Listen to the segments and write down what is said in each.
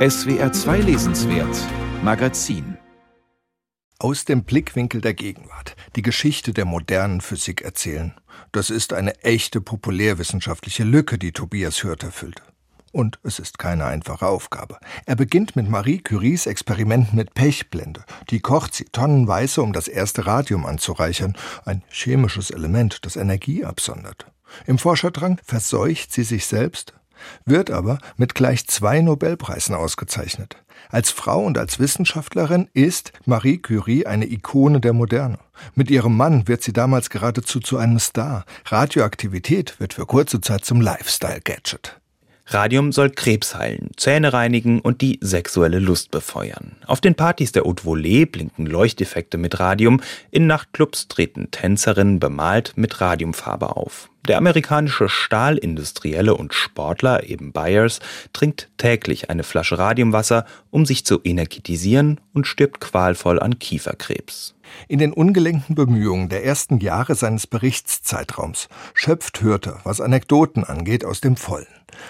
SWR 2 Lesenswert Magazin aus dem Blickwinkel der Gegenwart die Geschichte der modernen Physik erzählen. Das ist eine echte populärwissenschaftliche Lücke, die Tobias Hürth erfüllt. Und es ist keine einfache Aufgabe. Er beginnt mit Marie Curies Experimenten mit Pechblende. Die kocht sie tonnenweise, um das erste Radium anzureichern, ein chemisches Element, das Energie absondert. Im Forscherdrang verseucht sie sich selbst, wird aber mit gleich zwei Nobelpreisen ausgezeichnet. Als Frau und als Wissenschaftlerin ist Marie Curie eine Ikone der Moderne. Mit ihrem Mann wird sie damals geradezu zu einem Star. Radioaktivität wird für kurze Zeit zum Lifestyle-Gadget. Radium soll Krebs heilen, Zähne reinigen und die sexuelle Lust befeuern. Auf den Partys der Haute Volée blinken Leuchteffekte mit Radium, in Nachtclubs treten Tänzerinnen bemalt mit Radiumfarbe auf. Der amerikanische Stahlindustrielle und Sportler, eben Byers, trinkt täglich eine Flasche Radiumwasser, um sich zu energetisieren und stirbt qualvoll an Kieferkrebs. In den ungelenkten Bemühungen der ersten Jahre seines Berichtszeitraums schöpft Hürter, was Anekdoten angeht, aus dem Vollen.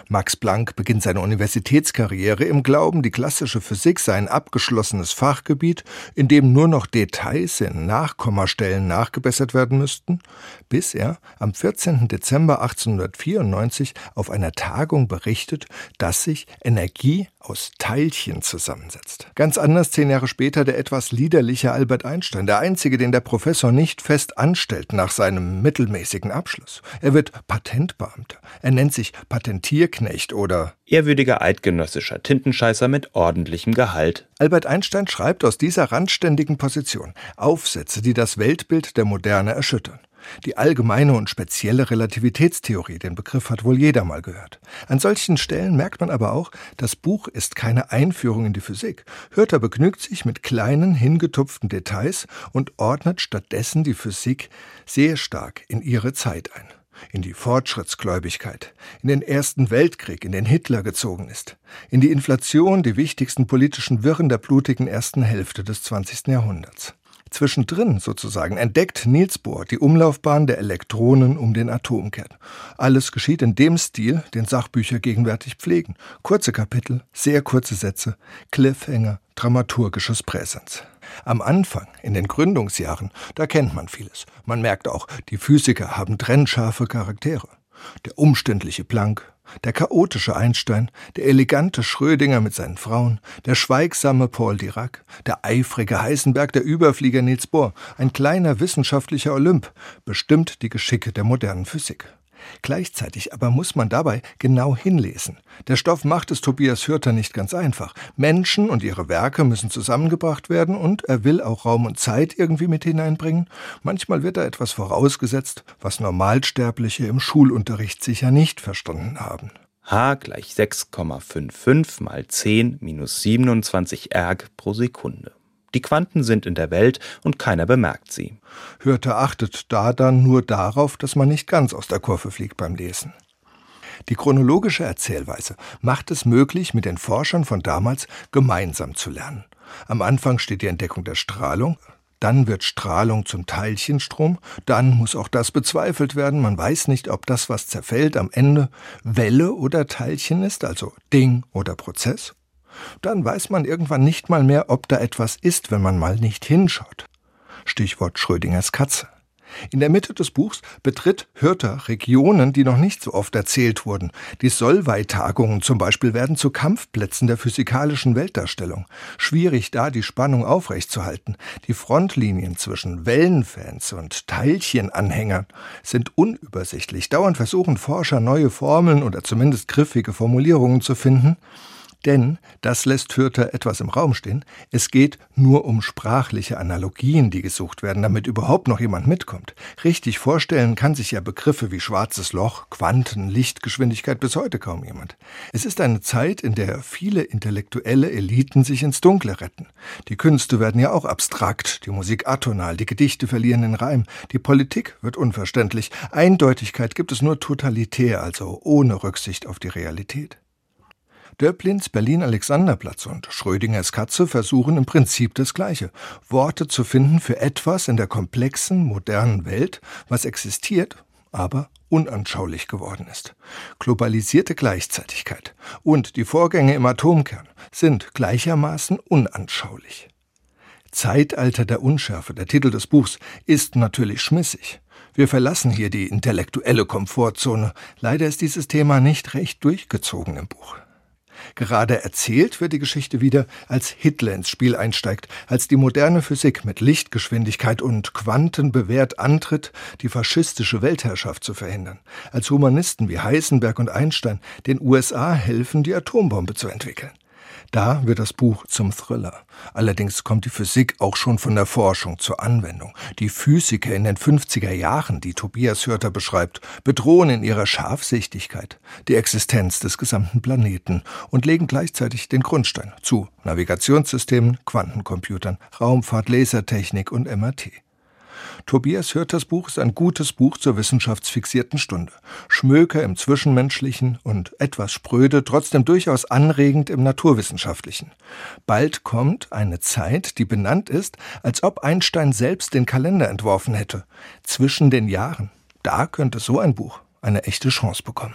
Max Planck beginnt seine Universitätskarriere im Glauben, die klassische Physik sei ein abgeschlossenes Fachgebiet, in dem nur noch Details in Nachkommastellen nachgebessert werden müssten, bis er am 14. Dezember 1894 auf einer Tagung berichtet, dass sich Energie aus Teilchen zusammensetzt. Ganz anders zehn Jahre später der etwas liederliche Albert Einstein, der einzige, den der Professor nicht fest anstellt nach seinem mittelmäßigen Abschluss. Er wird Patentbeamter. Er nennt sich Patentierknecht oder ehrwürdiger eidgenössischer Tintenscheißer mit ordentlichem Gehalt. Albert Einstein schreibt aus dieser randständigen Position Aufsätze, die das Weltbild der Moderne erschüttern. Die allgemeine und spezielle Relativitätstheorie, den Begriff hat wohl jeder mal gehört. An solchen Stellen merkt man aber auch, das Buch ist keine Einführung in die Physik. Hörter begnügt sich mit kleinen, hingetupften Details und ordnet stattdessen die Physik sehr stark in ihre Zeit ein. In die Fortschrittsgläubigkeit, in den Ersten Weltkrieg, in den Hitler gezogen ist, in die Inflation, die wichtigsten politischen Wirren der blutigen ersten Hälfte des 20. Jahrhunderts. Zwischendrin sozusagen entdeckt Niels Bohr die Umlaufbahn der Elektronen um den Atomkern. Alles geschieht in dem Stil, den Sachbücher gegenwärtig pflegen. Kurze Kapitel, sehr kurze Sätze, Cliffhanger, dramaturgisches Präsens. Am Anfang, in den Gründungsjahren, da kennt man vieles. Man merkt auch, die Physiker haben trennscharfe Charaktere. Der umständliche Planck, der chaotische Einstein, der elegante Schrödinger mit seinen Frauen, der schweigsame Paul Dirac, der eifrige Heisenberg, der Überflieger Niels Bohr, ein kleiner wissenschaftlicher Olymp, bestimmt die Geschicke der modernen Physik. Gleichzeitig aber muss man dabei genau hinlesen. Der Stoff macht es Tobias Hürter nicht ganz einfach. Menschen und ihre Werke müssen zusammengebracht werden und er will auch Raum und Zeit irgendwie mit hineinbringen. Manchmal wird da etwas vorausgesetzt, was Normalsterbliche im Schulunterricht sicher nicht verstanden haben. H gleich 6,55 mal 10 minus 27 erg pro Sekunde. Die Quanten sind in der Welt und keiner bemerkt sie. Hörte achtet da dann nur darauf, dass man nicht ganz aus der Kurve fliegt beim Lesen. Die chronologische Erzählweise macht es möglich, mit den Forschern von damals gemeinsam zu lernen. Am Anfang steht die Entdeckung der Strahlung, dann wird Strahlung zum Teilchenstrom, dann muss auch das bezweifelt werden. Man weiß nicht, ob das, was zerfällt, am Ende Welle oder Teilchen ist, also Ding oder Prozess. Dann weiß man irgendwann nicht mal mehr, ob da etwas ist, wenn man mal nicht hinschaut. Stichwort Schrödingers Katze. In der Mitte des Buchs betritt Hürter Regionen, die noch nicht so oft erzählt wurden. Die Solvay-Tagungen zum Beispiel werden zu Kampfplätzen der physikalischen Weltdarstellung. Schwierig da die Spannung aufrechtzuerhalten. Die Frontlinien zwischen Wellenfans und Teilchenanhängern sind unübersichtlich. Dauernd versuchen Forscher neue Formeln oder zumindest griffige Formulierungen zu finden. Denn, das lässt Fürther etwas im Raum stehen, es geht nur um sprachliche Analogien, die gesucht werden, damit überhaupt noch jemand mitkommt. Richtig vorstellen kann sich ja Begriffe wie schwarzes Loch, Quanten, Lichtgeschwindigkeit bis heute kaum jemand. Es ist eine Zeit, in der viele intellektuelle Eliten sich ins Dunkle retten. Die Künste werden ja auch abstrakt, die Musik atonal, die Gedichte verlieren den Reim, die Politik wird unverständlich, Eindeutigkeit gibt es nur totalitär, also ohne Rücksicht auf die Realität. Döblins Berlin-Alexanderplatz und Schrödingers Katze versuchen im Prinzip das Gleiche. Worte zu finden für etwas in der komplexen, modernen Welt, was existiert, aber unanschaulich geworden ist. Globalisierte Gleichzeitigkeit und die Vorgänge im Atomkern sind gleichermaßen unanschaulich. Zeitalter der Unschärfe, der Titel des Buchs, ist natürlich schmissig. Wir verlassen hier die intellektuelle Komfortzone. Leider ist dieses Thema nicht recht durchgezogen im Buch. Gerade erzählt wird die Geschichte wieder, als Hitler ins Spiel einsteigt, als die moderne Physik mit Lichtgeschwindigkeit und Quanten bewährt antritt, die faschistische Weltherrschaft zu verhindern, als Humanisten wie Heisenberg und Einstein den USA helfen, die Atombombe zu entwickeln. Da wird das Buch zum Thriller. Allerdings kommt die Physik auch schon von der Forschung zur Anwendung. Die Physiker in den 50er Jahren, die Tobias Hörter beschreibt, bedrohen in ihrer Scharfsichtigkeit die Existenz des gesamten Planeten und legen gleichzeitig den Grundstein zu Navigationssystemen, Quantencomputern, Raumfahrt, Lasertechnik und MRT. Tobias Hörters Buch ist ein gutes Buch zur wissenschaftsfixierten Stunde. Schmöker im Zwischenmenschlichen und etwas spröde, trotzdem durchaus anregend im Naturwissenschaftlichen. Bald kommt eine Zeit, die benannt ist, als ob Einstein selbst den Kalender entworfen hätte. Zwischen den Jahren. Da könnte so ein Buch eine echte Chance bekommen.